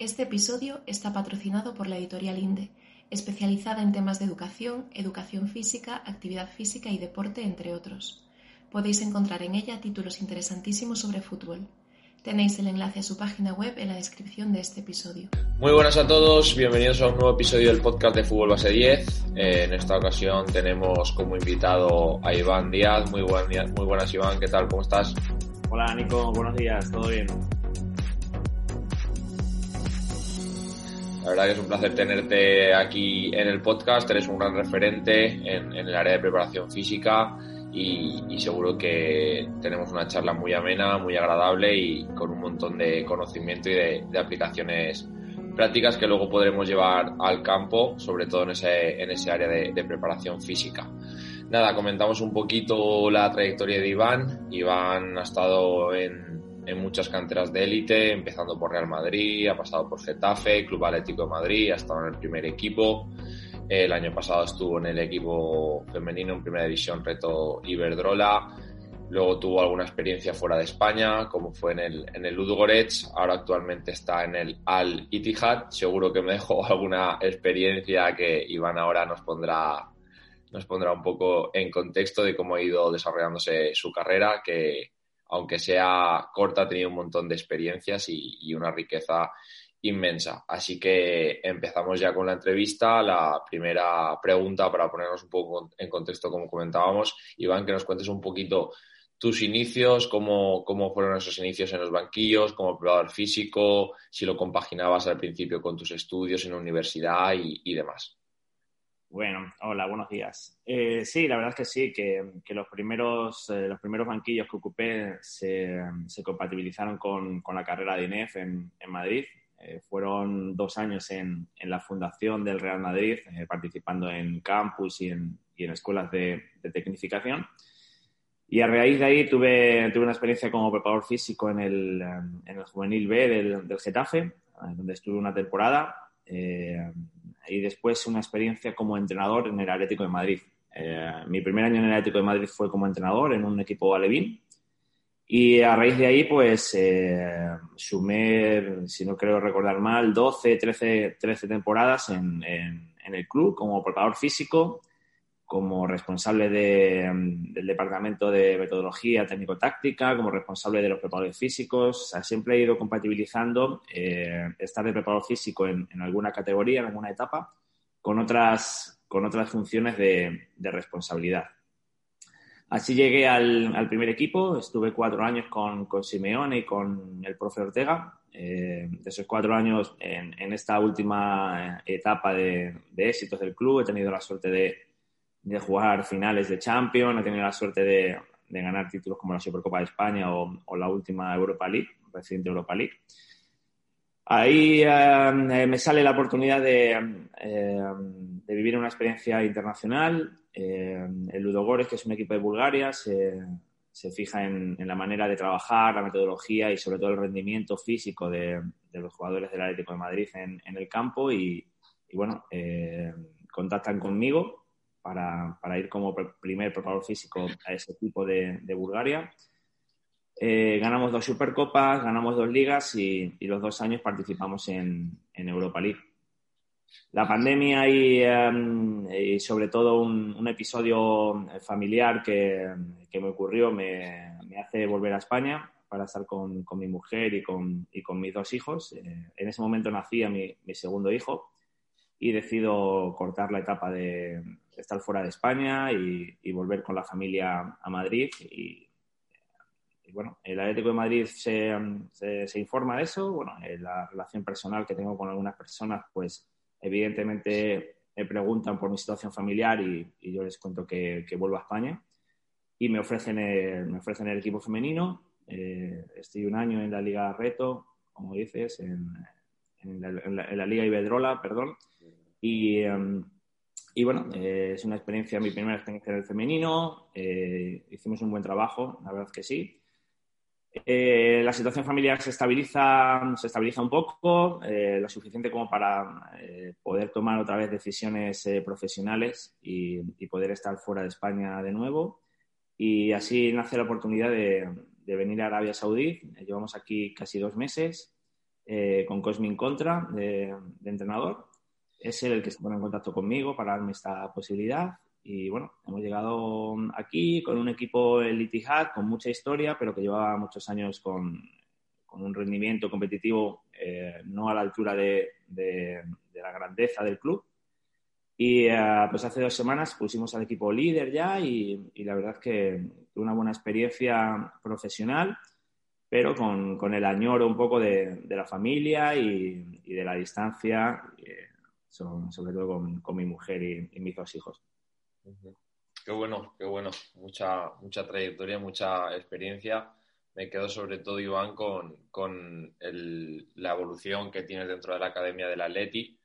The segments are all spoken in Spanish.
Este episodio está patrocinado por la editorial INDE, especializada en temas de educación, educación física, actividad física y deporte, entre otros. Podéis encontrar en ella títulos interesantísimos sobre fútbol. Tenéis el enlace a su página web en la descripción de este episodio. Muy buenas a todos, bienvenidos a un nuevo episodio del podcast de Fútbol Base 10. Eh, en esta ocasión tenemos como invitado a Iván Díaz. Muy, buen, muy buenas Iván, ¿qué tal? ¿Cómo estás? Hola Nico, buenos días, ¿todo bien? La verdad que es un placer tenerte aquí en el podcast. Eres un gran referente en, el área de preparación física y, seguro que tenemos una charla muy amena, muy agradable y con un montón de conocimiento y de, aplicaciones prácticas que luego podremos llevar al campo, sobre todo en ese, en ese área de preparación física. Nada, comentamos un poquito la trayectoria de Iván. Iván ha estado en en muchas canteras de élite, empezando por Real Madrid, ha pasado por Getafe, Club Atlético de Madrid, ha estado en el primer equipo. El año pasado estuvo en el equipo femenino en primera división Reto Iberdrola. Luego tuvo alguna experiencia fuera de España, como fue en el, en el Ludogorets. Ahora actualmente está en el Al Ittihad. Seguro que me dejó alguna experiencia que Iván ahora nos pondrá, nos pondrá un poco en contexto de cómo ha ido desarrollándose su carrera, que, aunque sea corta, ha tenido un montón de experiencias y, una riqueza inmensa. Así que empezamos ya con la entrevista. La primera pregunta para ponernos un poco en contexto, como comentábamos, Iván, que nos cuentes un poquito tus inicios, cómo, cómo fueron esos inicios en los banquillos, como preparador físico, si lo compaginabas al principio con tus estudios en la universidad y demás. Bueno, hola, buenos días. Eh, sí, la verdad es que sí, que, los, primeros, eh, los primeros banquillos que ocupé se, compatibilizaron con, la carrera de INEF en, Madrid. Eh, fueron dos años en, la fundación del Real Madrid, participando en campus y en, escuelas de, tecnificación. Y a raíz de ahí tuve, tuve una experiencia como preparador físico en el, juvenil B del, del Getafe, donde estuve una temporada y después una experiencia como entrenador en el Atlético de Madrid. Eh, mi primer año en el Atlético de Madrid fue como entrenador en un equipo alevín y a raíz de ahí pues eh, sumé, si no creo recordar mal, 12, 13, 13 temporadas en, en, en el club como preparador físico como responsable del departamento de metodología técnico-táctica, como responsable de los preparadores físicos. siempre he ido compatibilizando eh, estar de preparador físico en, alguna categoría, en alguna etapa, con otras, con otras funciones de, responsabilidad. Así llegué al, primer equipo, estuve cuatro años con, con Simeone y con el profe Ortega. Eh, de esos cuatro años, en, esta última etapa de éxitos del club, he tenido la suerte de de jugar finales de Champions, he tenido la suerte de, ganar títulos como la Supercopa de España o, la última Europa League, reciente Europa League. Ahí eh, me sale la oportunidad de, eh, vivir una experiencia internacional. Eh, el Ludogorets, que es un equipo de Bulgaria, se, fija en, la manera de trabajar, la metodología y sobre todo el rendimiento físico de, los jugadores del Atlético de Madrid en, el campo y, y bueno, contactan conmigo para, para ir como primer preparador físico a ese equipo de, de Bulgaria. Eh, ganamos dos Supercopas, ganamos dos ligas y, y, los dos años participamos en, en Europa League. La pandemia y, em, y sobre todo un, un, episodio familiar que, que me ocurrió me, me, hace volver a España para estar con, con mi mujer y con, y con, mis dos hijos. Eh, en ese momento nacía mi, mi segundo hijo y decido cortar la etapa de, estar fuera de España y, volver con la familia a Madrid. Y, bueno, el Atlético de Madrid se, se, informa de eso. Bueno, la relación personal que tengo con algunas personas, pues evidentemente me preguntan por mi situación familiar y, yo les cuento que, vuelvo a España. Y me ofrecen el, me ofrecen el equipo femenino. Eh, estoy un año en la Liga Reto, como dices, en, la, Liga Iberdrola, perdón. Y, em, y bueno, eh, es una experiencia, mi primera experiencia en el femenino. Eh, hicimos un buen trabajo, la verdad que sí. Eh, la situación familiar se estabiliza, se estabiliza un poco, lo suficiente como para poder tomar otra vez decisiones profesionales y, poder estar fuera de España de nuevo. Y así nace la oportunidad de, de venir a Arabia Saudí. Llevamos aquí casi dos meses. con Cosmin Contra de, entrenador. Es él el que se pone en contacto conmigo para darme esta posibilidad. Y bueno, hemos llegado aquí con un equipo el Itihad con mucha historia, pero que llevaba muchos años con, con un rendimiento competitivo no a la altura de, de, la grandeza del club. Y eh, pues hace dos semanas pusimos al equipo líder ya y, la verdad que una buena experiencia profesional, pero con, con el añoro un poco de, de la familia y, y, de la distancia, eh, sobre todo con, con, mi mujer y, mis dos hijos. Qué bueno, qué bueno. Mucha, mucha trayectoria, mucha experiencia me quedo sobre todo, Iván, con, con el, la evolución que tienes dentro de la Academia del Atleti,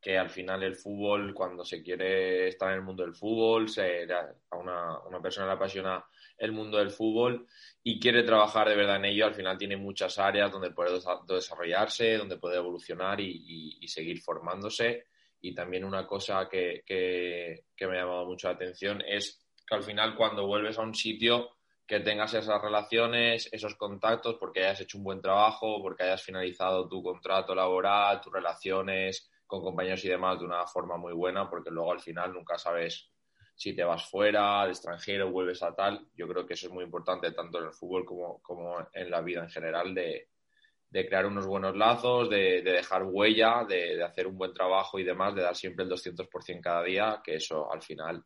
que al final el fútbol, cuando se quiere estar en el mundo del fútbol, se, a una, una, persona le apasiona el mundo del fútbol y quiere trabajar de verdad en ello, al final tiene muchas áreas donde puede desarrollarse, donde puede evolucionar y, seguir formándose. Y también una cosa que, que, que me ha llamado mucho la atención es que al final cuando vuelves a un sitio que tengas esas relaciones, esos contactos, porque hayas hecho un buen trabajo, porque hayas finalizado tu contrato laboral, tus relaciones con compañeros y demás de una forma muy buena, porque luego al final nunca sabes si te vas fuera, al extranjero, vuelves a tal. Yo creo que eso es muy importante tanto en el fútbol como, como en la vida en general, de, de crear unos buenos lazos, de, de dejar huella, de, de, hacer un buen trabajo y demás, de dar siempre el 200% cada día, que eso al final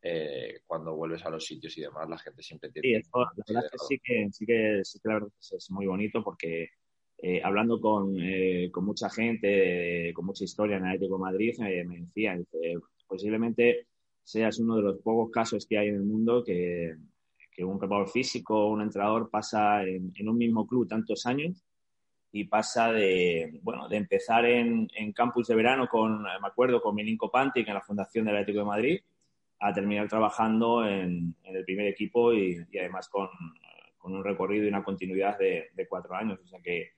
eh, cuando vuelves a los sitios y demás, la gente siempre tiene... Sí, la verdad que sí que, sí que, sí que la verdad es, muy bonito porque eh, hablando con, eh, con, mucha gente, con mucha historia en Atlético de Madrid, me decían, posiblemente seas uno de los pocos casos que hay en el mundo que, que un preparador físico, un entrenador pasa en, en, un mismo club tantos años y pasa de, bueno, de empezar en, en campus de verano con, me acuerdo, con Milinko Pantic en la Fundación del Atlético de Madrid, a terminar trabajando en, el primer equipo y, además con, con, un recorrido y una continuidad de, de, cuatro años. O sea que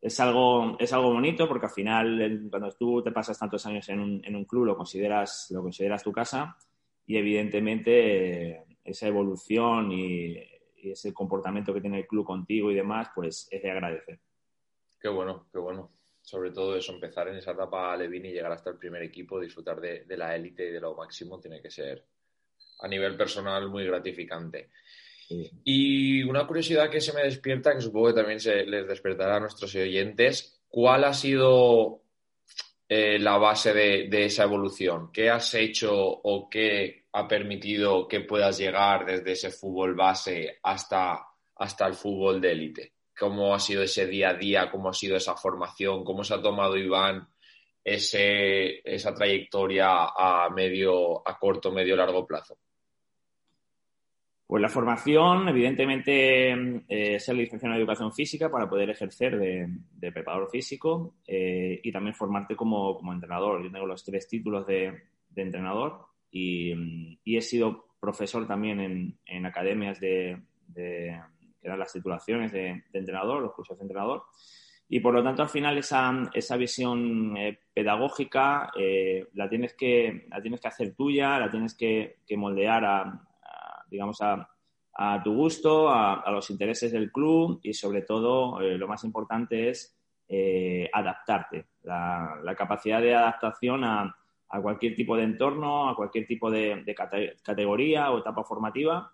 es algo, es algo bonito porque al final cuando tú te pasas tantos años en un, en un club lo consideras, lo consideras tu casa y evidentemente esa evolución y, y ese comportamiento que tiene el club contigo y demás, pues es de agradecer. Qué bueno, qué bueno sobre todo eso, empezar en esa etapa Levin y llegar hasta el primer equipo, disfrutar de, de la élite y de lo máximo, tiene que ser a nivel personal muy gratificante. Sí. Y una curiosidad que se me despierta, que supongo que también se les despertará a nuestros oyentes, ¿cuál ha sido eh, la base de, de, esa evolución? ¿Qué has hecho o qué ha permitido que puedas llegar desde ese fútbol base hasta, hasta el fútbol de élite? cómo ha sido ese día a día, cómo ha sido esa formación, cómo se ha tomado Iván ese, esa trayectoria a medio, a corto, medio, largo plazo. Pues la formación, evidentemente, eh, ser licenciado en educación física para poder ejercer de, de preparador físico eh, y también formarte como, como, entrenador. Yo tengo los tres títulos de, de entrenador y, he sido profesor también en, en academias de, que eran las titulaciones de, de, entrenador, los cursos de entrenador. Y por lo tanto, al final, esa, esa visión eh, pedagógica eh, la, tienes que, la tienes que hacer tuya, la tienes que, que moldear a digamos, a, a, tu gusto, a, a, los intereses del club y, sobre todo, eh, lo más importante es eh, adaptarte. La, la, capacidad de adaptación a, a, cualquier tipo de entorno, a cualquier tipo de, de categoría o etapa formativa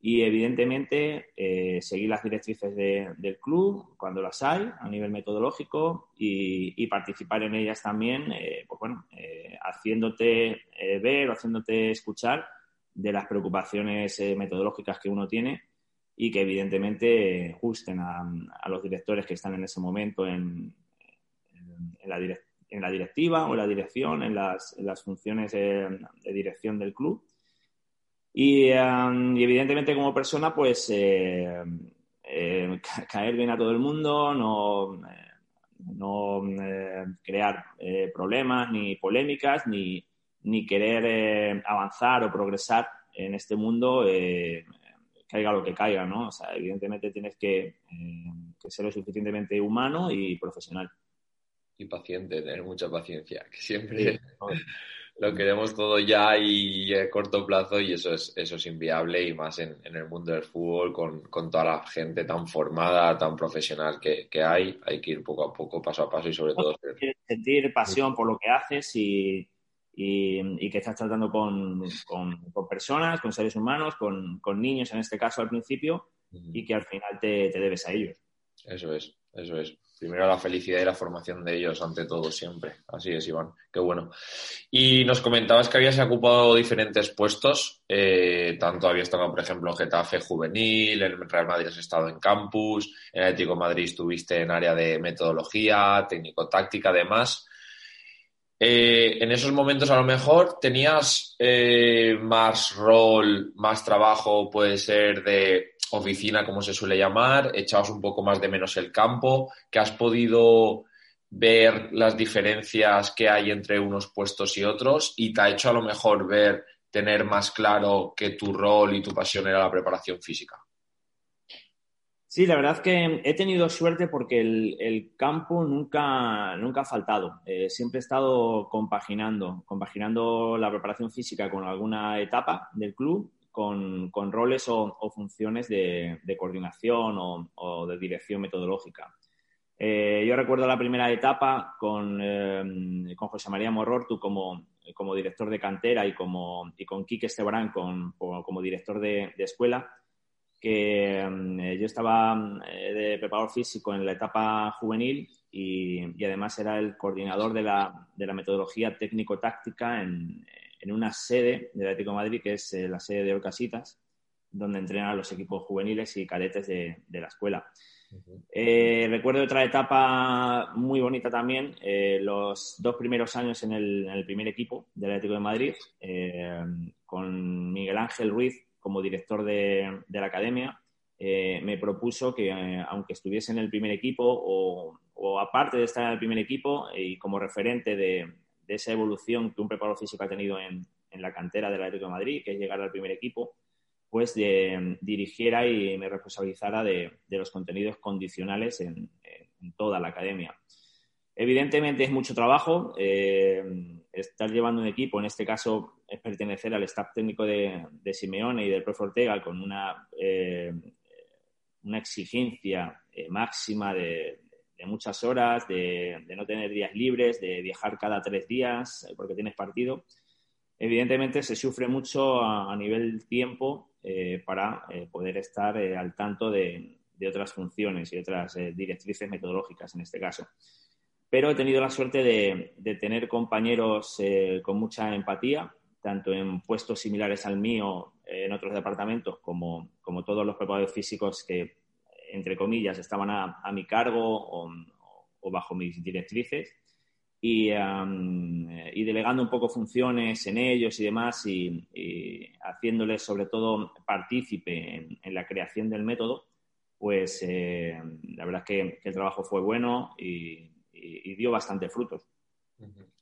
y evidentemente eh, seguir las directrices de, del club cuando las hay a nivel metodológico y, y participar en ellas también, eh, pues bueno, eh, haciéndote eh, ver o haciéndote escuchar de las preocupaciones eh, metodológicas que uno tiene y que evidentemente gusten a, a, los directores que están en ese momento en, en, la, direct, en la, directiva o en la dirección, en las, las funciones de dirección del club. Y, um, y evidentemente como persona, pues eh, eh, caer bien a todo el mundo, no, eh, no eh, crear eh, problemas ni polémicas, ni, ni querer eh, avanzar o progresar en este mundo, caiga lo que caiga, ¿no? O sea, evidentemente tienes que, que ser lo suficientemente humano y profesional. Y paciente, tener mucha paciencia, que siempre lo queremos todo ya y a corto plazo y eso es, eso es inviable y más en, el mundo del fútbol con, toda la gente tan formada, tan profesional que, hay, hay que ir poco a poco, paso a paso y sobre todo... Sentir pasión por lo que haces y, y, que estás tratando con, personas, con seres humanos, con, niños en este caso al principio y que al final te, te debes a ellos. Eso es, eso es primero la felicidad y la formación de ellos ante todo siempre. Así es, Iván. Qué bueno. Y nos comentabas que habías ocupado diferentes puestos. Eh, tanto habías estado, por ejemplo, en Getafe Juvenil, en Real Madrid has estado en campus, en Atlético Madrid estuviste en área de metodología, técnico-táctica, además. Eh, en esos momentos a lo mejor tenías eh, más rol, más trabajo, puede ser de oficina, como se suele llamar, echabas un poco más de menos el campo, que has podido ver las diferencias que hay entre unos puestos y otros y te ha hecho a lo mejor ver, tener más claro que tu rol y tu pasión era la preparación física. Sí, la verdad es que he tenido suerte porque el, campo nunca, nunca ha faltado. Eh, siempre he estado compaginando, compaginando la preparación física con alguna etapa del club con, roles o, funciones de, coordinación o, de dirección metodológica. Eh, yo recuerdo la primera etapa con, eh, con José María Morrortu como, como, director de cantera y, como, y con Quique Estebarán como, director de, escuela, que eh, yo estaba de preparador físico en la etapa juvenil y, además era el coordinador de la, de la metodología técnico-táctica en, en una sede del Atlético de Madrid, que es eh, la sede de Orcasitas, donde entrenan los equipos juveniles y cadetes de, la escuela. Eh, recuerdo otra etapa muy bonita también, eh, los dos primeros años en el, primer equipo del Atlético de Madrid, con Miguel Ángel Ruiz como director de, la academia. me propuso que, aunque estuviese en el primer equipo o, aparte de estar en el primer equipo y como referente de, esa evolución que un preparador físico ha tenido en, la cantera del Atlético de Madrid, que es llegar al primer equipo, pues dirigiera y me responsabilizara de, los contenidos condicionales en, toda la academia. Evidentemente es mucho trabajo. Eh, estar llevando un equipo, en este caso es pertenecer al staff técnico de, Simeone y del profe Ortega con una, eh, una exigencia eh, máxima de, muchas horas, de, no tener días libres, de viajar cada tres días porque tienes partido. Evidentemente se sufre mucho a, nivel tiempo para poder estar al tanto de, otras funciones y otras directrices metodológicas en este caso. Pero he tenido la suerte de, tener compañeros con mucha empatía, tanto en puestos similares al mío en otros departamentos como, como todos los preparadores físicos que entre comillas, estaban a, mi cargo o, bajo mis directrices. Y, delegando un poco funciones en ellos y demás y, haciéndoles sobre todo partícipe en, la creación del método, pues eh, la verdad es que, el trabajo fue bueno y, dio bastante frutos.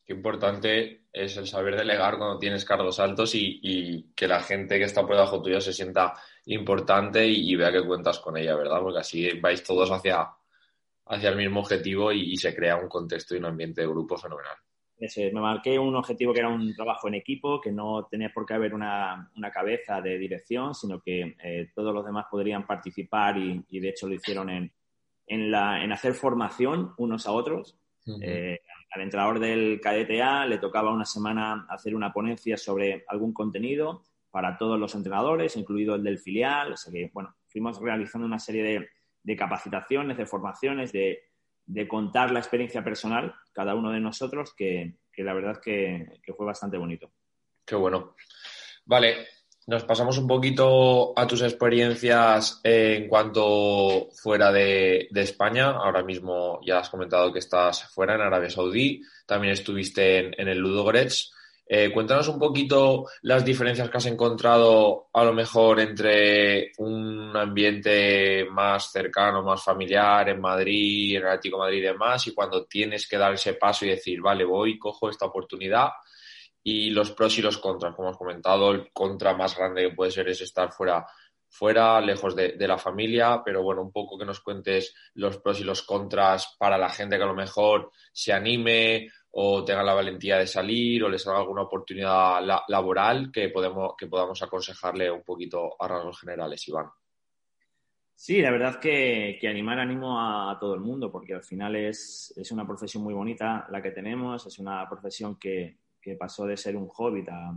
Qué importante es el saber delegar cuando tienes cargos altos y, que la gente que está por debajo tuyo se sienta importante y, vea que cuentas con ella, ¿verdad? Porque así vais todos hacia, hacia el mismo objetivo y, se crea un contexto y un ambiente de grupo fenomenal. me marqué un objetivo que era un trabajo en equipo, que no tenía por qué haber una, cabeza de dirección, sino que eh, todos los demás podrían participar y, de hecho lo hicieron en, en, la, en hacer formación unos a otros. Eh, al entrenador del KDTA le tocaba una semana hacer una ponencia sobre algún contenido para todos los entrenadores, incluido el del filial. O sea que, bueno, fuimos realizando una serie de, capacitaciones, de formaciones, de, contar la experiencia personal, cada uno de nosotros, que, la verdad es que, fue bastante bonito. Qué bueno. Vale, nos pasamos un poquito a tus experiencias en cuanto fuera de, España. Ahora mismo ya has comentado que estás fuera en Arabia Saudí. También estuviste en, el Ludogorets. Eh, cuéntanos un poquito las diferencias que has encontrado a lo mejor entre un ambiente más cercano, más familiar en Madrid, en Atlético Madrid y demás, y cuando tienes que dar ese paso y decir, vale, voy, cojo esta oportunidad, y los pros y los contras, como has comentado, el contra más grande que puede ser es estar fuera, fuera, lejos de, la familia, pero bueno, un poco que nos cuentes los pros y los contras para la gente que a lo mejor se anime o tenga la valentía de salir o les salga alguna oportunidad laboral que, podemos, que podamos aconsejarle un poquito a rasgos generales, Iván. Sí, la verdad que, que animar animo a, todo el mundo, porque al final es, es, una profesión muy bonita la que tenemos, es una profesión que, que pasó de ser un hobbit a,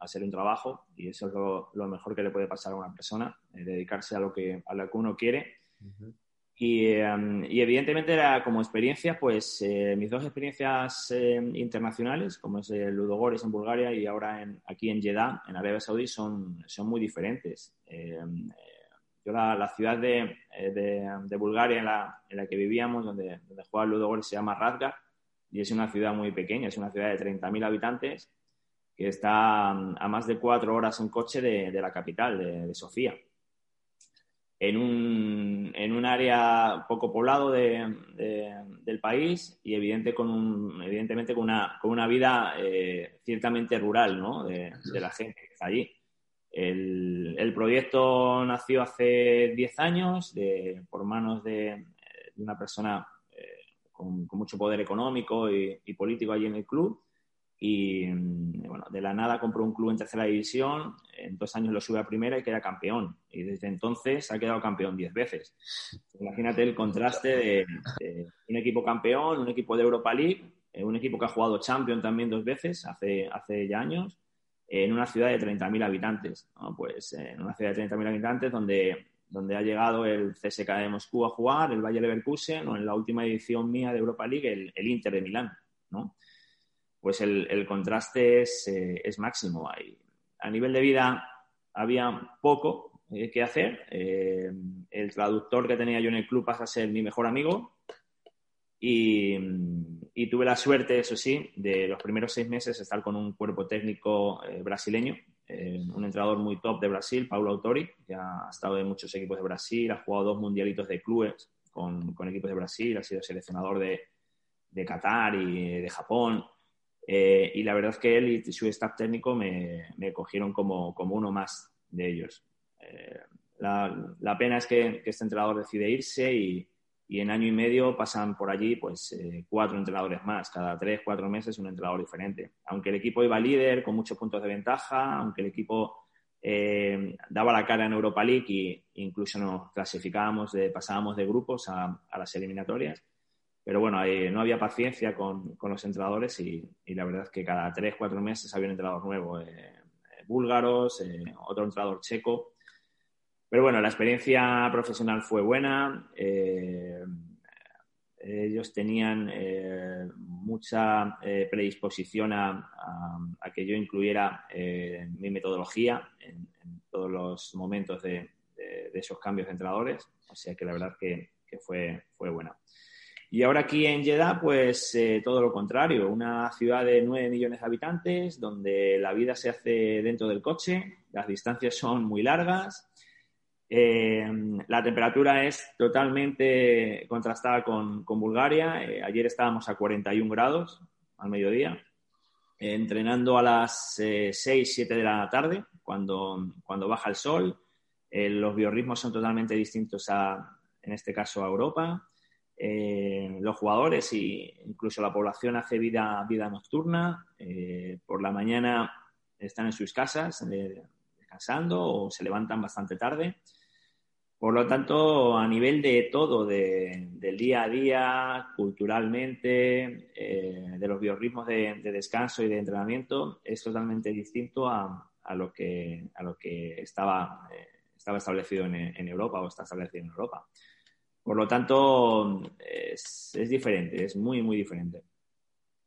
a, ser un trabajo y eso es lo, mejor que le puede pasar a una persona, eh, dedicarse a lo, que, a lo que uno quiere. y, em, y, evidentemente era como experiencia, pues eh, mis dos experiencias em, internacionales, como es el Ludogorets en Bulgaria y ahora en, aquí en Jeddah, en Arabia Saudí, son, son muy diferentes. Em, eh, yo la, la ciudad de, de, de, Bulgaria en la, en la que vivíamos, donde, donde jugaba el Ludogorets, se llama Radgar y es una ciudad muy pequeña, es una ciudad de 30.000 habitantes que está a más de cuatro horas en coche de, la capital, de, Sofía. En un, en un, área poco poblado del país y evidentemente con una, con una vida eh, ciertamente rural ¿no? de, la gente que está allí. El, el proyecto nació hace 10 años por manos de, una persona con, mucho poder económico y, político allí en el club. Y mm, bueno, de la nada compró un club en tercera división, en dos años lo sube a primera y queda campeón. Y desde entonces ha quedado campeón diez veces. Imagínate el contraste de, un equipo campeón, un equipo de Europa League, eh, un equipo que ha jugado Champion también dos veces, hace, hace ya años, en una ciudad de 30.000 habitantes. Pues en una ciudad de 30.000 habitantes donde donde ha llegado el CSK de Moscú a jugar, el Bayer Leverkusen o en la última edición mía de Europa League el, Inter de Milán, ¿no? Pues el, contraste es, eh, es máximo. Ahí. A nivel de vida había poco eh, que hacer. Eh, el traductor que tenía yo en el club pasa a ser mi mejor amigo y, y, tuve la suerte, eso sí, de los primeros seis meses estar con un cuerpo técnico brasileño eh, un entrenador muy top de Brasil, Paulo Autori, que ha estado en muchos equipos de Brasil, ha jugado dos mundialitos de clubes con, equipos de Brasil, ha sido seleccionador de, de Qatar y de Japón. Eh, y la verdad es que él y su staff técnico me, me cogieron como, como, uno más de ellos. Eh, la, la, pena es que, que, este entrenador decide irse y, y en año y medio pasan por allí pues eh, cuatro entrenadores más, cada tres, cuatro meses un entrenador diferente. Aunque el equipo iba líder con muchos puntos de ventaja, aunque el equipo eh, daba la cara en Europa League e incluso nos clasificábamos, de, pasábamos de grupos a, las eliminatorias. Pero bueno, eh, no había paciencia con, con los entrenadores y, y, la verdad es que cada tres, cuatro meses había un entrenador nuevo, búlgaros, otro entrenador checo pero bueno, la experiencia profesional fue buena. Eh, ellos tenían eh, mucha eh, predisposición a, que yo incluyera mi metodología en, todos los momentos de, esos cambios de entrenadores. O sea que la verdad que, fue, fue buena. Y ahora aquí en Jeddah, pues todo lo contrario, una ciudad de 9 millones de habitantes, donde la vida se hace dentro del coche, las distancias son muy largas, eh, la temperatura es totalmente contrastada con, Bulgaria. Eh, ayer estábamos a 41 grados al mediodía, entrenando a las 6, eh, 7 de la tarde, cuando, cuando baja el sol. los biorritmos son totalmente distintos a, en este caso, a Europa. los jugadores e incluso la población hace vida, vida nocturna. por la mañana están en sus casas descansando o se levantan bastante tarde. Por lo tanto, a nivel de todo, del día a día, culturalmente, eh, de los biorritmos de, descanso y de entrenamiento, es totalmente distinto a, lo, que, estaba, eh, establecido en, Europa o está establecido en Europa. Por lo tanto, es, es, diferente, es muy, muy diferente.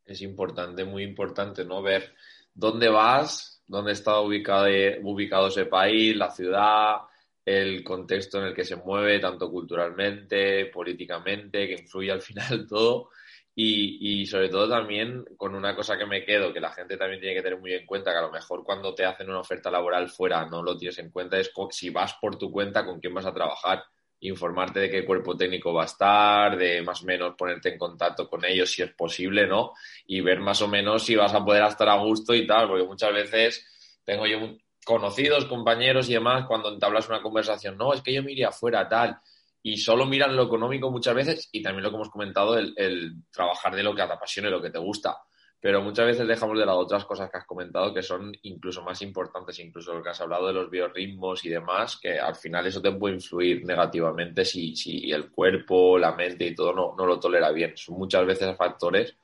Es importante, muy importante, ¿no? Ver dónde vas, dónde está ubicado, ubicado ese país, la ciudad, el contexto en el que se mueve, tanto culturalmente, políticamente, que influye al final todo. Y, y, sobre todo también con una cosa que me quedo, que la gente también tiene que tener muy en cuenta, que a lo mejor cuando te hacen una oferta laboral fuera no lo tienes en cuenta, es si vas por tu cuenta, con quién vas a trabajar, informarte de qué cuerpo técnico va a estar, de más o menos ponerte en contacto con ellos si es posible, ¿no? Y ver más o menos si vas a poder estar a gusto y tal, porque muchas veces tengo yo conocidos, compañeros y demás, cuando entablas una conversación, no, es que yo me iría afuera, tal, y solo miran lo económico muchas veces y también lo que hemos comentado, el, el trabajar de lo que te apasione, lo que te gusta. Pero muchas veces dejamos de lado otras cosas que has comentado que son incluso más importantes, incluso lo que has hablado de los biorritmos y demás, que al final eso te puede influir negativamente si, si el cuerpo, la mente y todo no, no lo tolera bien. Son muchas veces factores,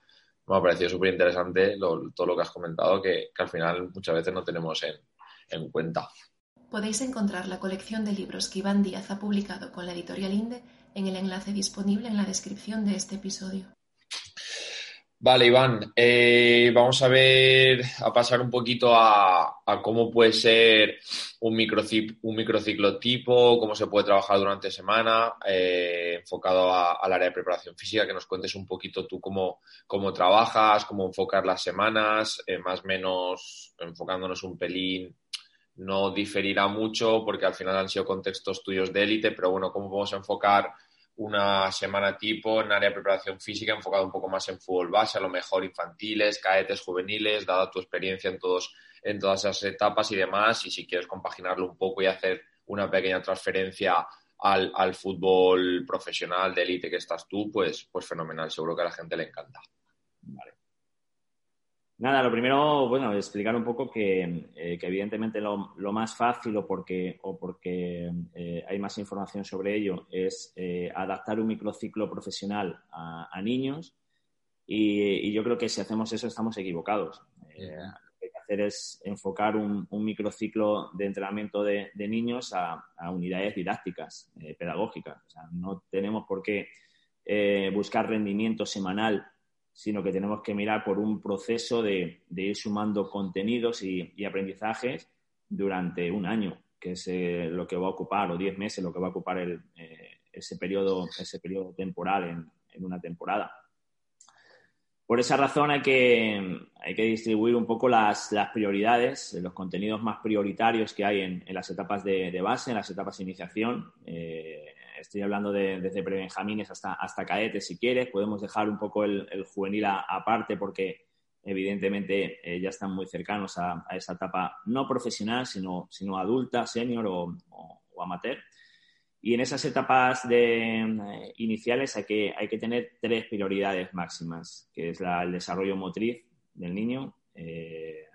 me ha parecido súper interesante todo lo que has comentado, que, que, al final muchas veces no tenemos en, en cuenta. Podéis encontrar la colección de libros que Iván Díaz ha publicado con la editorial INDE en el enlace disponible en la descripción de este episodio. Vale, Iván, eh, vamos a ver, a pasar un poquito a, cómo puede ser un, microciclo, un microciclo tipo, cómo se puede trabajar durante semana, eh, enfocado al área de preparación física, que nos cuentes un poquito tú cómo, cómo trabajas, cómo enfocar las semanas, eh, más o menos enfocándonos un pelín, no diferirá mucho porque al final han sido contextos tuyos de élite, pero bueno, cómo podemos enfocar una semana tipo en área de preparación física enfocado un poco más en fútbol base, a lo mejor infantiles, cadetes, juveniles, dada tu experiencia en, todos, en todas esas etapas y demás, y si quieres compaginarlo un poco y hacer una pequeña transferencia al, al fútbol profesional de élite que estás tú, pues, pues fenomenal, seguro que a la gente le encanta. Nada, lo primero, bueno, explicar un poco que, eh, evidentemente lo, más fácil o porque, o porque eh, hay más información sobre ello es eh, adaptar un microciclo profesional a, niños y, yo creo que si hacemos eso estamos equivocados. lo que hay que hacer es enfocar un, microciclo de entrenamiento de, niños a, unidades didácticas, pedagógicas. O sea, no tenemos por qué buscar rendimiento semanal sino que tenemos que mirar por un proceso de, ir sumando contenidos y, aprendizajes durante un año, que es eh, lo que va a ocupar, o diez meses, lo que va a ocupar eh, ese, periodo, ese periodo temporal en, una temporada. Por esa razón hay que, hay que distribuir un poco las, prioridades, los contenidos más prioritarios que hay en, las etapas de, base, en las etapas de iniciación. Eh, estoy hablando de, desde prebenjamines hasta, hasta cadetes si quieres, podemos dejar un poco el, juvenil aparte porque evidentemente eh, ya están muy cercanos a, esa etapa no profesional, sino, sino adulta, senior o, amateur. Y en esas etapas de, eh, iniciales hay que, hay que tener tres prioridades máximas, que es el desarrollo motriz del niño, eh,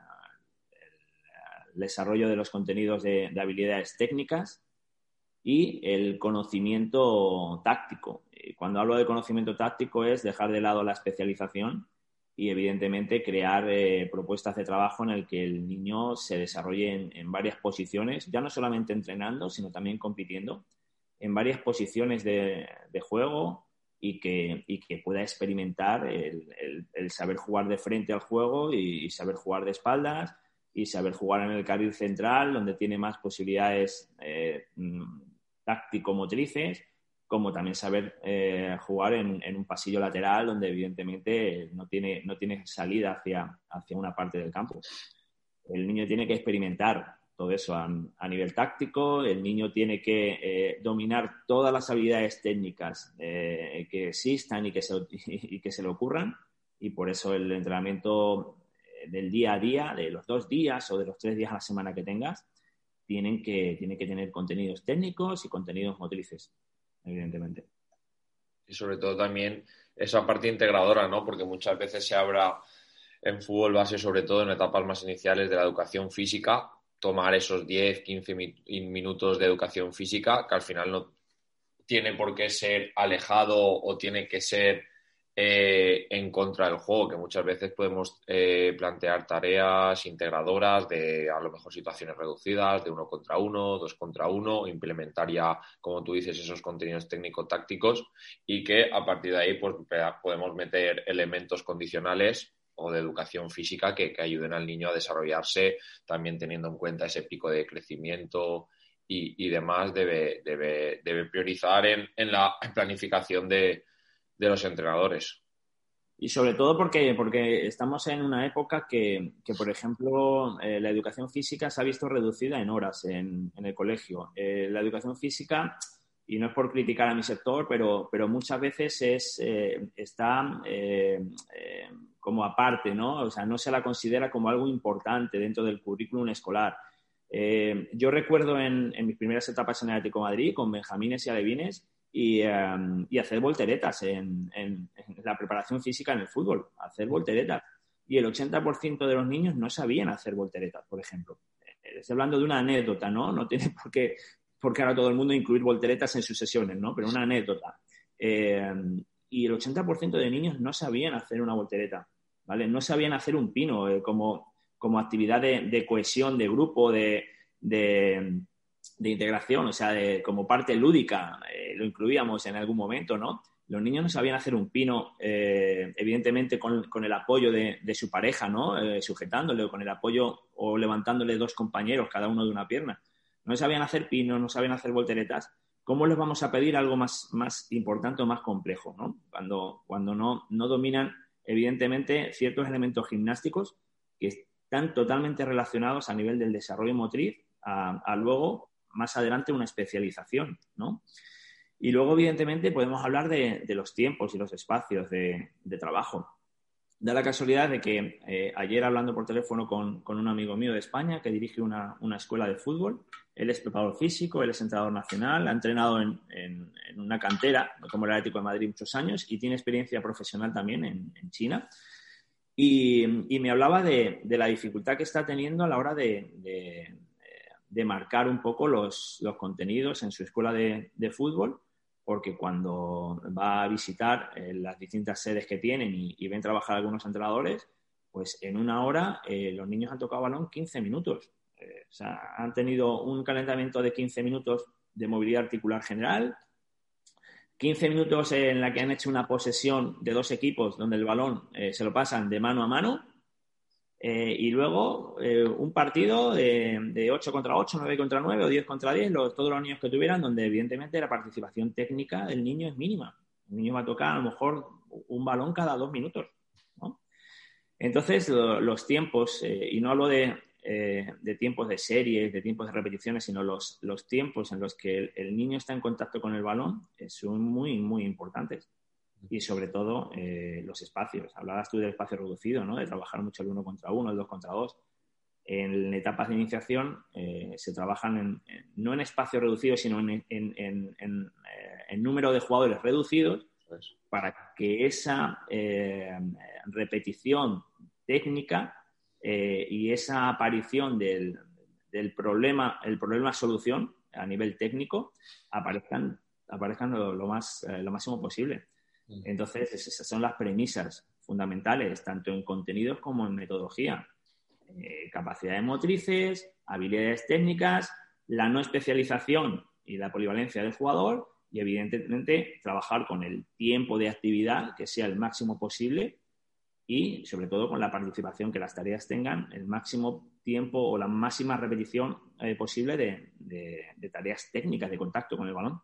el, desarrollo de los contenidos de habilidades técnicas y el conocimiento táctico. Cuando hablo de conocimiento táctico es dejar de lado la especialización y evidentemente crear eh, propuestas de trabajo en el que el niño se desarrolle en, varias posiciones, ya no solamente entrenando, sino también compitiendo, en varias posiciones de, juego y que, que, pueda experimentar el, saber jugar de frente al juego y, saber jugar de espaldas y saber jugar en el carril central, donde tiene más posibilidades eh, táctico-motrices, como también saber eh, jugar en, un pasillo lateral donde evidentemente no tiene, no tiene salida hacia, hacia una parte del campo. El niño tiene que experimentar todo eso a, nivel táctico, el niño tiene que eh, dominar todas las habilidades técnicas eh, que existan y que, se, y que se le ocurran y por eso el entrenamiento del día a día, de los dos días o de los tres días a la semana que tengas, tienen que, tienen que tener contenidos técnicos y contenidos motrices, evidentemente. Y sobre todo también esa parte integradora, ¿no? Porque muchas veces se habla en fútbol base, sobre todo en etapas más iniciales de la educación física, tomar esos 10, 15 minutos de educación física, que al final no tiene por qué ser alejado o tiene que ser eh, en contra del juego, que muchas veces podemos eh, plantear tareas integradoras de a lo mejor situaciones reducidas, de uno contra uno, dos contra uno, implementar ya, como tú dices, esos contenidos técnico-tácticos y que a partir de ahí pues, podemos meter elementos condicionales o de educación física que, ayuden al niño a desarrollarse, también teniendo en cuenta ese pico de crecimiento y, demás, debe, debe, debe priorizar en la planificación de de los entrenadores. Y sobre todo porque, porque estamos en una época que, que por ejemplo, eh, la educación física se ha visto reducida en horas en, en el colegio. Eh, la educación física, y no es por criticar a mi sector, pero, pero muchas veces es, eh, está como aparte, ¿no? O sea, no se la considera como algo importante dentro del currículum escolar. Yo recuerdo en, mis primeras etapas en el Atlético Madrid con Benjamines y Alevines y, em, y hacer volteretas en, la preparación física en el fútbol, hacer volteretas. Y el 80% de los niños no sabían hacer volteretas, por ejemplo. Estoy hablando de una anécdota, ¿no? No tiene por qué, por ahora todo el mundo incluir volteretas en sus sesiones, ¿no? Pero una anécdota. Em, y el 80% de niños no sabían hacer una voltereta, ¿vale? No sabían hacer un pino eh, como, como actividad de, cohesión, de grupo, de, de, integración, o sea, como parte lúdica, eh, lo incluíamos en algún momento, ¿no? Los niños no sabían hacer un pino, eh, evidentemente con, el apoyo de, su pareja, ¿no? sujetándole, con el apoyo o levantándole dos compañeros, cada uno de una pierna. No sabían hacer pinos, no sabían hacer volteretas. ¿Cómo les vamos a pedir algo más, más importante o más complejo, ¿no? Cuando, cuando no, no dominan, evidentemente, ciertos elementos gimnásticos que están totalmente relacionados a nivel del desarrollo motriz a, luego, más adelante, una especialización, ¿no? Y luego, evidentemente, podemos hablar de, los tiempos y los espacios de, trabajo. Da la casualidad de que eh, ayer hablando por teléfono con, un amigo mío de España que dirige una, escuela de fútbol, él es preparador físico, él es entrenador nacional, ha entrenado en, una cantera como el Atlético de Madrid muchos años y tiene experiencia profesional también en, China. Y, me hablaba de, la dificultad que está teniendo a la hora de, de marcar un poco los, contenidos en su escuela de, fútbol, porque cuando va a visitar eh, las distintas sedes que tienen y, ven trabajar algunos entrenadores, pues en una hora eh, los niños han tocado balón 15 minutos. Eh, o sea, han tenido un calentamiento de 15 minutos de movilidad articular general, 15 minutos en la que han hecho una posesión de dos equipos donde el balón se lo pasan de mano a mano eh, y luego eh, un partido de, de, 8 contra 8, 9 contra 9 o 10 contra 10, todos los niños que tuvieran, donde evidentemente la participación técnica del niño es mínima. El niño va a tocar a lo mejor un balón cada dos minutos. Entonces, los tiempos, eh, y no hablo de, tiempos de series, de tiempos de repeticiones, sino los, los tiempos en los que el, niño está en contacto con el balón son muy, muy importantes y sobre todo eh, los espacios. Hablabas tú del espacio reducido, ¿no? de trabajar mucho el uno contra uno, el dos contra dos. En etapas de iniciación eh, se trabajan no en espacio reducido, sino en, en, eh, número de jugadores reducidos para que esa repetición técnica y esa aparición del, del, problema, el problema solución a nivel técnico aparezcan, aparezcan lo, más, lo máximo posible. Entonces, esas son las premisas fundamentales, tanto en contenidos como en metodología. Eh, capacidades motrices, habilidades técnicas, la no especialización y la polivalencia del jugador y, evidentemente, trabajar con el tiempo de actividad que sea el máximo posible y, sobre todo, con la participación que las tareas tengan el máximo tiempo o la máxima repetición eh, posible de, tareas técnicas de contacto con el balón.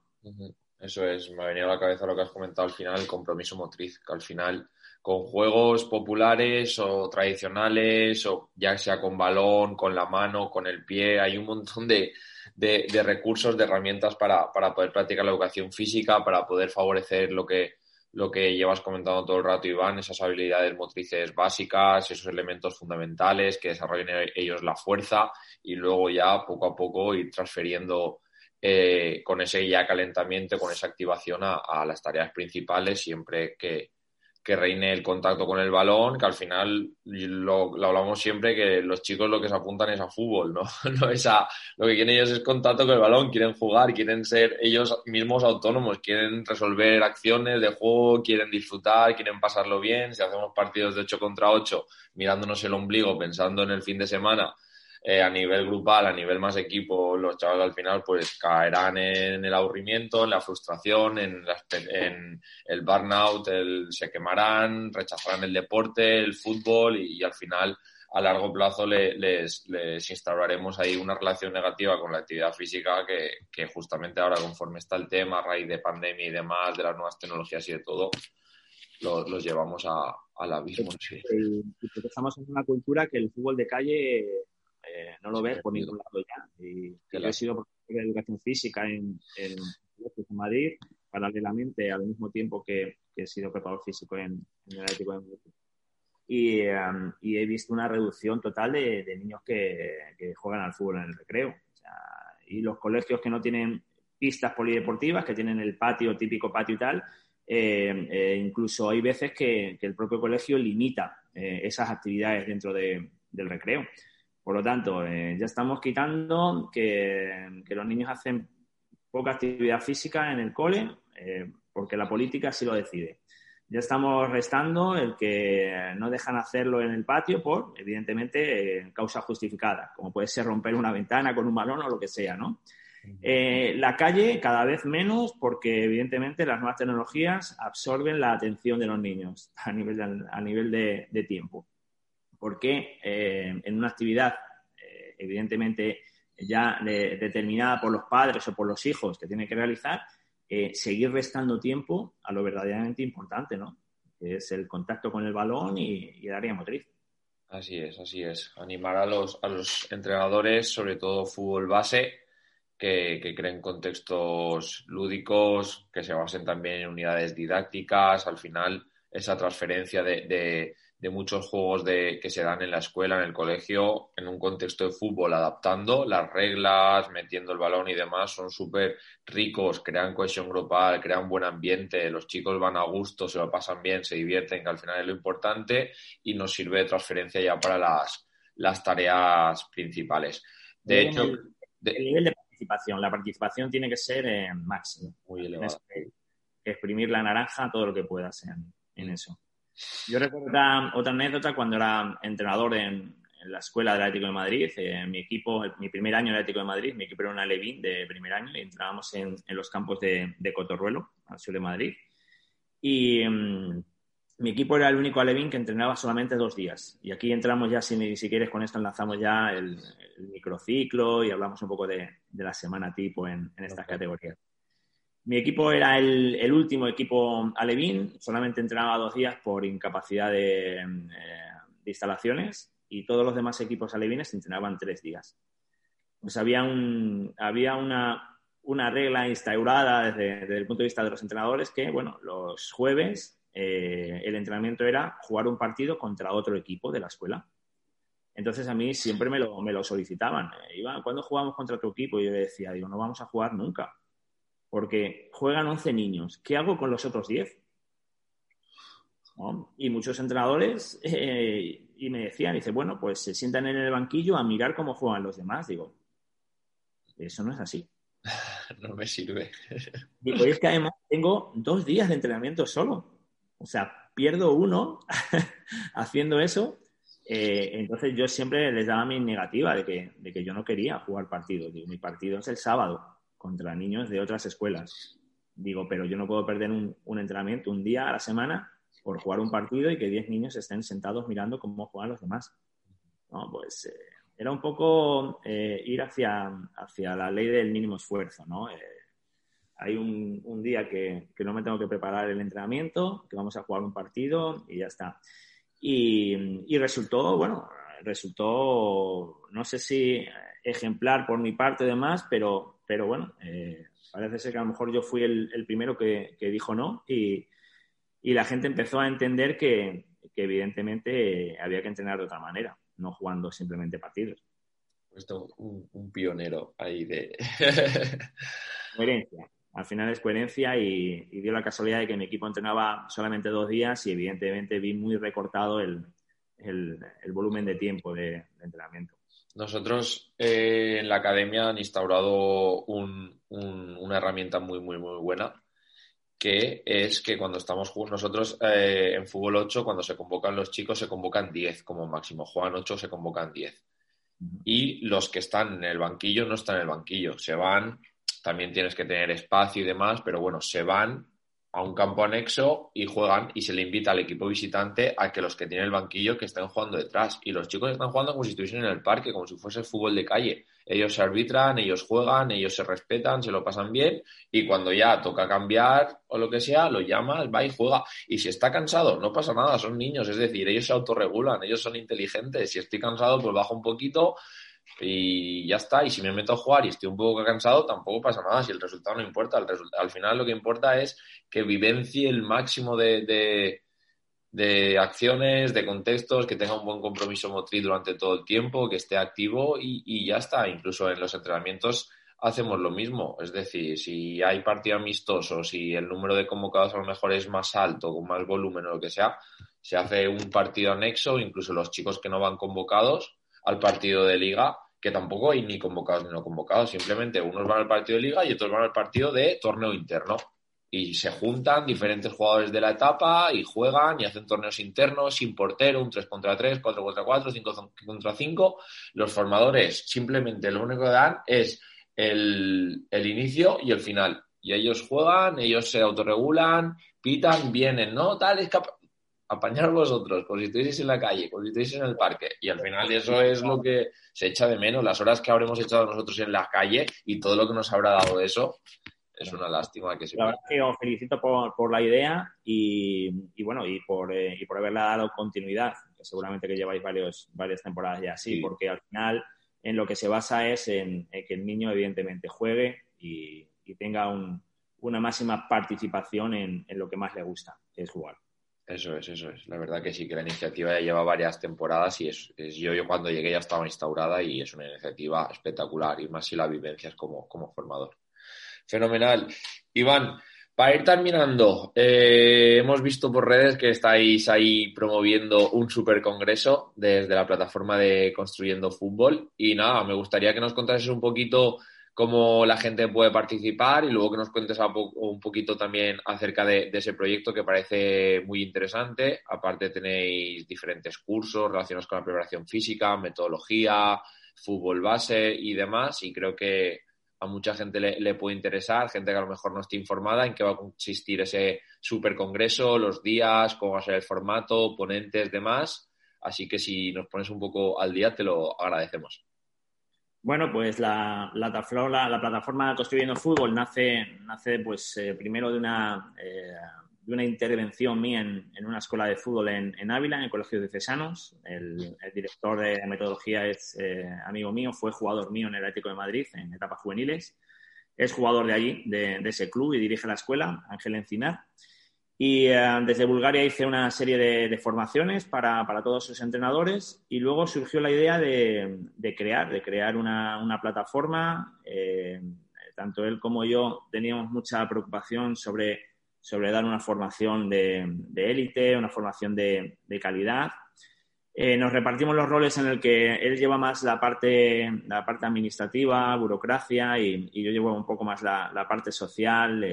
Eso es, me ha venido a la cabeza lo que has comentado al final, el compromiso motriz, que al final con juegos populares o tradicionales, o ya sea con balón, con la mano, con el pie, hay un montón de, recursos, de herramientas para, poder practicar la educación física, para poder favorecer lo que, lo que llevas comentando todo el rato, Iván, esas habilidades motrices básicas, esos elementos fundamentales que desarrollen ellos la fuerza y luego ya poco a poco ir transfiriendo eh, con ese ya calentamiento, con esa activación a, las tareas principales, siempre que, reine el contacto con el balón, que al final lo, hablamos siempre que los chicos lo que se apuntan es a fútbol, ¿no? no es a, lo que quieren ellos es contacto con el balón, quieren jugar, quieren ser ellos mismos autónomos, quieren resolver acciones de juego, quieren disfrutar, quieren pasarlo bien. Si hacemos partidos de 8 contra 8 mirándonos el ombligo, pensando en el fin de semana, eh, a nivel grupal, a nivel más equipo, los chavales al final pues caerán en el aburrimiento, en la frustración, en, en el burnout, el, se quemarán, rechazarán el deporte, el fútbol y, al final a largo plazo les, les, instauraremos ahí una relación negativa con la actividad física que, que, justamente ahora conforme está el tema a raíz de pandemia y demás, de las nuevas tecnologías y de todo, los, los llevamos a, al abismo. Sí. estamos en una cultura que el fútbol de calle eh, no lo ves por ningún lado ya. Y yo he sido profesor de educación física en, en, Madrid, paralelamente al mismo tiempo que, he sido preparador físico en, el Atlético de Madrid. y, um, he visto una reducción total de, niños que, juegan al fútbol en el recreo. y los colegios que no tienen pistas polideportivas, que tienen el patio, típico patio y tal, eh, eh, incluso hay veces que, el propio colegio limita eh, esas actividades dentro del recreo. Por lo tanto, ya estamos quitando que, los niños hacen poca actividad física en el cole, porque la política sí lo decide. Ya estamos restando el que no dejan hacerlo en el patio por, evidentemente, causa justificada, como puede ser romper una ventana con un balón o lo que sea, ¿no? Eh, la calle cada vez menos porque evidentemente las nuevas tecnologías absorben la atención de los niños a nivel a nivel de, tiempo. Porque eh, en una actividad eh, evidentemente ya determinada por los padres o por los hijos que tienen que realizar, seguir restando tiempo a lo verdaderamente importante, ¿no? Que es el contacto con el balón y, y el área motriz. Así es, así es. Animar a los, a los entrenadores, sobre todo fútbol base, que, creen contextos lúdicos, que se basen también en unidades didácticas, al final esa transferencia de, muchos juegos de, que se dan en la escuela, en el colegio, en un contexto de fútbol, adaptando las reglas, metiendo el balón y demás, son súper ricos, crean cohesión grupal, crean buen ambiente, los chicos van a gusto, se lo pasan bien, se divierten, que al final es lo importante y nos sirve de transferencia ya para las, las tareas principales. De hecho, la participación tiene que ser eh, máxima. Muy elevada. exprimir la naranja todo lo que puedas en, eso. Yo recuerdo otra, anécdota cuando era entrenador en, la escuela del Atlético de Madrid. Eh, mi equipo, mi primer año en el Atlético de Madrid, mi equipo era una Levín de primer año y entrábamos en, los campos de, Cotorruelo, al sur de Madrid. Y mm, mi equipo era el único alevín que entrenaba solamente dos días. Y aquí entramos ya, si, si quieres, con esto enlazamos ya el, microciclo y hablamos un poco de, la semana tipo en, estas categorías. Mi equipo era el, último equipo alevín, solamente entrenaba dos días por incapacidad de, eh, instalaciones y todos los demás equipos alevines entrenaban tres días. Pues había, un, había una, una regla instaurada desde, desde el punto de vista de los entrenadores que, bueno, los jueves eh, el entrenamiento era jugar un partido contra otro equipo de la escuela. Entonces a mí siempre me lo, me lo solicitaban. Iván, ¿cuándo jugamos contra otro equipo? Y yo decía, digo, no vamos a jugar nunca. Porque juegan 11 niños. ¿Qué hago con los otros 10? Y muchos entrenadores eh, y me decían, dice, bueno, pues se sientan en el banquillo a mirar cómo juegan los demás. Digo, eso no es así. no me sirve. Digo, es que además tengo dos días de entrenamiento solo. O sea, pierdo uno haciendo eso. Eh, entonces yo siempre les daba mi negativa de que, de que yo no quería jugar partidos. mi partido es el sábado contra niños de otras escuelas. Digo, pero yo no puedo perder un, entrenamiento un día a la semana por jugar un partido y que 10 niños estén sentados mirando cómo juegan los demás. No, pues eh, era un poco eh, ir hacia, hacia la ley del mínimo esfuerzo, ¿no? hay un, día que, no me tengo que preparar el entrenamiento, que vamos a jugar un partido y ya está. Y, resultó, bueno, resultó, no sé si ejemplar por mi parte y demás, pero, pero bueno, eh, parece ser que a lo mejor yo fui el, primero que, dijo no y, la gente empezó a entender que, evidentemente había que entrenar de otra manera, no jugando simplemente partidos. Esto, un, un pionero ahí de... Coherencia al final es coherencia y, dio la casualidad de que mi equipo entrenaba solamente dos días y evidentemente vi muy recortado el, volumen de tiempo de, entrenamiento. Nosotros eh, en la academia han instaurado una herramienta muy, muy, muy buena que es que cuando estamos nosotros eh, en fútbol 8, cuando se convocan los chicos, se convocan 10 como máximo. Juegan 8, se convocan 10. Y los que están en el banquillo no están en el banquillo, se van también tienes que tener espacio y demás, pero bueno, se van a un campo anexo y juegan y se le invita al equipo visitante a que los que tienen el banquillo que estén jugando detrás. Y los chicos están jugando como si estuviesen en el parque, como si fuese fútbol de calle. Ellos se arbitran, ellos juegan, ellos se respetan, se lo pasan bien y cuando ya toca cambiar o lo que sea, lo llama, va y juega. Y si está cansado, no pasa nada, son niños, es decir, ellos se autorregulan, ellos son inteligentes. Si estoy cansado, pues bajo un poquito, y ya está. Y si me meto a jugar y estoy un poco cansado, tampoco pasa nada si el resultado no importa. al final lo que importa es que vivencie el máximo de, de acciones, de contextos, que tenga un buen compromiso motriz durante todo el tiempo, que esté activo y, y ya está. Incluso en los entrenamientos hacemos lo mismo. Es decir, si hay partido amistoso, si el número de convocados a lo mejor es más alto, con más volumen o lo que sea, se hace un partido anexo, incluso los chicos que no van convocados al partido de liga, que tampoco hay ni convocados ni no convocados, simplemente unos van al partido de liga y otros van al partido de torneo interno. Y se juntan diferentes jugadores de la etapa y juegan y hacen torneos internos sin portero, un 3 contra 3, 4 contra 4, 5 contra 5. Los formadores simplemente lo único que dan es el, el inicio y el final. Y ellos juegan, ellos se autorregulan, pitan, vienen, ¿no? Tal, es apañar vosotros, como si en la calle, como si en el parque. Y al final eso es lo que se echa de menos, las horas que habremos echado nosotros en la calle y todo lo que nos habrá dado eso. Es una lástima que se La verdad es que os felicito por, por la idea y, y bueno, y por, eh, y por haberla dado continuidad, que seguramente que lleváis varios, varias temporadas ya así, Sí. porque al final en lo que se basa es en, en que el niño evidentemente juegue y, y tenga un- una máxima participación en, en lo que más le gusta, que es jugar. Eso es, eso es. La verdad que sí, que la iniciativa ya lleva varias temporadas y es, es- yo, yo cuando llegué ya estaba instaurada y es una iniciativa espectacular y más si la vivencias como, como formador. Fenomenal. Iván, para ir terminando, eh, hemos visto por redes que estáis ahí promoviendo un super congreso desde la plataforma de Construyendo Fútbol y nada, me gustaría que nos contases un poquito cómo la gente puede participar y luego que nos cuentes un poquito también acerca de, de ese proyecto que parece muy interesante. Aparte tenéis diferentes cursos relacionados con la preparación física, metodología, fútbol base y demás y creo que a mucha gente le, le puede interesar, gente que a lo mejor no esté informada en qué va a consistir ese super congreso, los días, cómo va a ser el formato, ponentes, demás. Así que si nos pones un poco al día, te lo agradecemos. Bueno, pues la, la, plataforma- la plataforma Construyendo Fútbol nace, nace pues, eh, primero de una, eh, de una intervención mía en, una escuela de fútbol en, Ávila, en el Colegio de Cesanos. El, el director de metodología es eh, amigo mío, fue jugador mío en el Atlético de Madrid en etapas juveniles. Es jugador de allí, de, de ese club, y dirige la escuela, Ángel Encinar. Y eh, desde Bulgaria hice una serie de, formaciones para, para, todos sus entrenadores y luego surgió la idea de, de crear, de crear una, una plataforma. Eh, tanto él como yo teníamos mucha preocupación sobre, sobre dar una formación de, de élite, una formación de, calidad. Eh, nos repartimos los roles en el que él lleva más la parte, la parte administrativa, burocracia, y, yo llevo un poco más la, la parte social,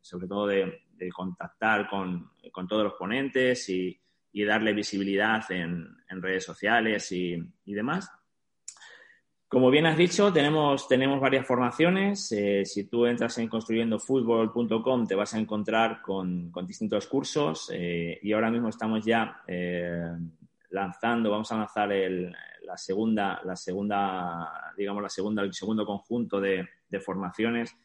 sobre todo de, de contactar con, con, todos los ponentes y, y darle visibilidad en, en redes sociales y, y, demás. Como bien has dicho, tenemos, tenemos varias formaciones. Eh, si tú entras en construyendofutbol.com te vas a encontrar con, con distintos cursos eh, y ahora mismo estamos ya eh, lanzando, vamos a lanzar el, la segunda, la segunda, digamos, la segunda, el segundo conjunto de, de formaciones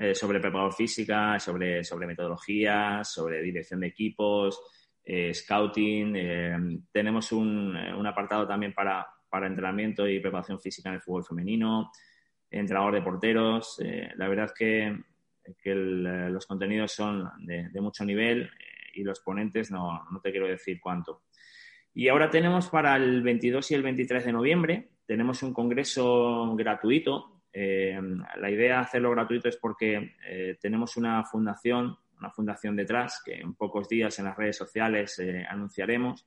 eh, sobre preparador física, sobre, sobre metodología, sobre dirección de equipos, eh, scouting. Eh, tenemos un, un, apartado también para, para, entrenamiento y preparación física en el fútbol femenino, entrenador de porteros. La verdad es que, que los contenidos son de, de mucho nivel y los ponentes no, no, te quiero decir cuánto. Y ahora tenemos para el 22 y el 23 de noviembre, tenemos un congreso gratuito eh, la idea de hacerlo gratuito es porque eh, tenemos una fundación, una fundación detrás, que en pocos días en las redes sociales eh, anunciaremos,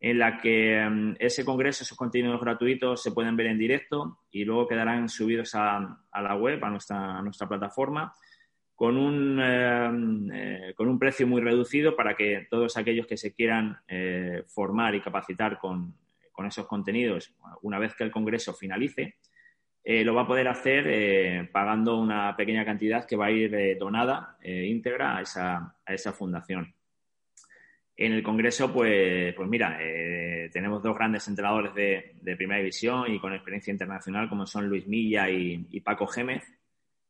en la que um, ese congreso, esos contenidos gratuitos se pueden ver en directo y luego quedarán subidos a, la web, a nuestra, a nuestra plataforma, con un, con un precio muy reducido para que todos aquellos que se quieran formar y capacitar con, con esos contenidos, una vez que el congreso finalice, eh, lo va a poder hacer eh, pagando una pequeña cantidad que va a ir eh, donada íntegra a esa, a esa, fundación. En el Congreso, pues, pues mira, tenemos dos grandes entrenadores de, de, primera división y con experiencia internacional como son Luis Milla y, y Paco Gémez.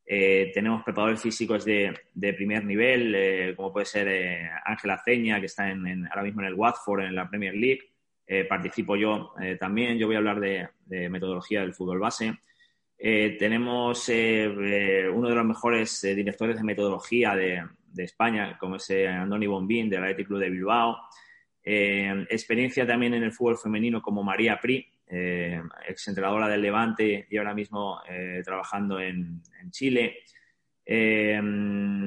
Tenemos preparadores físicos de, de primer nivel, como puede ser Ángel Aceña, que está en, en, ahora mismo en el Watford, en la Premier League. participo yo también. Yo voy a hablar de, de metodología del fútbol base. Eh, tenemos eh, eh, uno de los mejores directores de metodología de, España, como es Andoni Bombín del Athletic Club de Bilbao. experiencia también en el fútbol femenino como María Pri, exentrenadora del Levante y ahora mismo trabajando en Chile. Eh,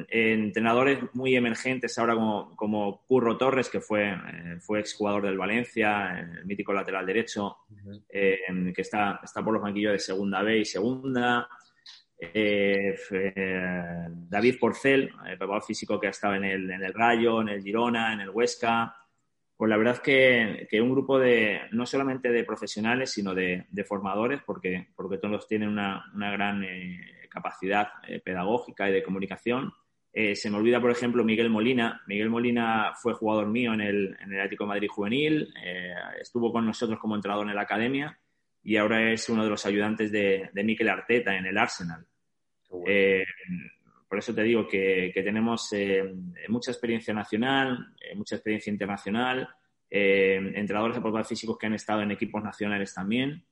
entrenadores muy emergentes ahora como, como Curro Torres, que fue, eh, fue exjugador del Valencia, el mítico lateral derecho, eh, que está, está por los banquillos de segunda B y segunda. David Porcel, preparador físico que ha estado en el, en el Rayo, en el Girona, en el Huesca. Pues la verdad es que, que un grupo de, no solamente de profesionales, sino de, de formadores, porque, porque todos tienen una, una gran capacidad eh, pedagógica y de comunicación. Eh, se me olvida, por ejemplo, Miguel Molina. Miguel Molina fue jugador mío en el, en el Atlético Madrid Juvenil, eh, estuvo con nosotros como entrenador en la academia y ahora es uno de los ayudantes de, de Mikel Arteta en el Arsenal. por eso te digo que, que tenemos mucha experiencia nacional, mucha experiencia internacional, entrenadores de físicos que han estado en equipos nacionales también.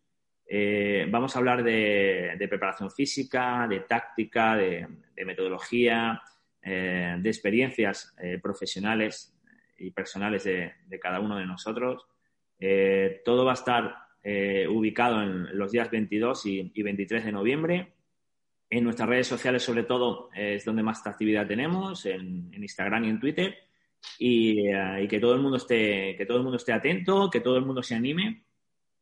Eh, vamos a hablar de, preparación física, de táctica, de, metodología, eh, de experiencias eh, profesionales y personales de, cada uno de nosotros. todo va a estar ubicado en los días 22 y, 23 de noviembre. En nuestras redes sociales, sobre todo, es donde más actividad tenemos, en, Instagram y en Twitter. Y, y, que todo el mundo esté que todo el mundo esté atento, que todo el mundo se anime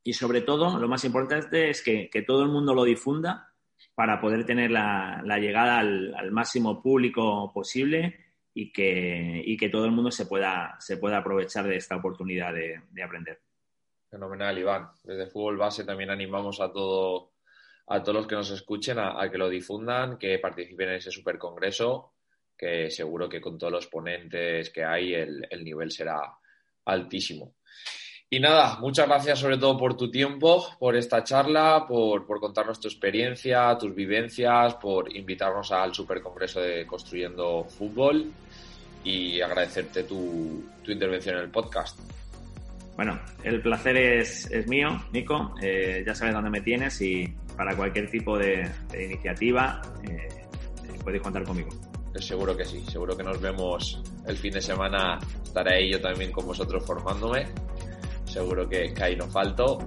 y sobre todo, lo más importante es que, todo el mundo lo difunda para poder tener la, llegada al, máximo público posible y que, que todo el mundo se pueda, se pueda aprovechar de esta oportunidad de, aprender. Fenomenal, Iván. Desde Fútbol Base también animamos a, todo, a todos los que nos escuchen a, que lo difundan, que participen en ese supercongreso, que seguro que con todos los ponentes que hay el nivel será altísimo. Y nada, muchas gracias sobre todo por tu tiempo, por esta charla, por, contarnos tu experiencia, tus vivencias, por invitarnos al Supercongreso de Construyendo Fútbol y agradecerte tu, intervención en el podcast. Bueno, el placer es, mío, Nico. Eh, ya sabes dónde me tienes y para cualquier tipo de, iniciativa eh, podéis contar conmigo. Pues seguro que sí, seguro que nos vemos el fin de semana. Estaré ahí yo también con vosotros formándome seguro que, que ahí no falto.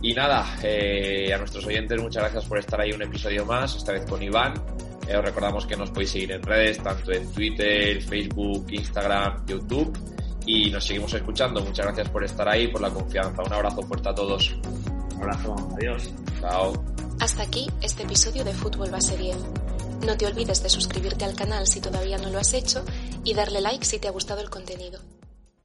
Y nada, eh, a nuestros oyentes muchas gracias por estar ahí un episodio más, esta vez con Iván. Eh, os recordamos que nos podéis seguir en redes, tanto en Twitter, Facebook, Instagram, YouTube. Y nos seguimos escuchando. Muchas gracias por estar ahí, por la confianza. Un abrazo fuerte a todos. Un abrazo, adiós. Chao. Hasta aquí este episodio de Fútbol Base 10. No te olvides de suscribirte al canal si todavía no lo has hecho y darle like si te ha gustado el contenido.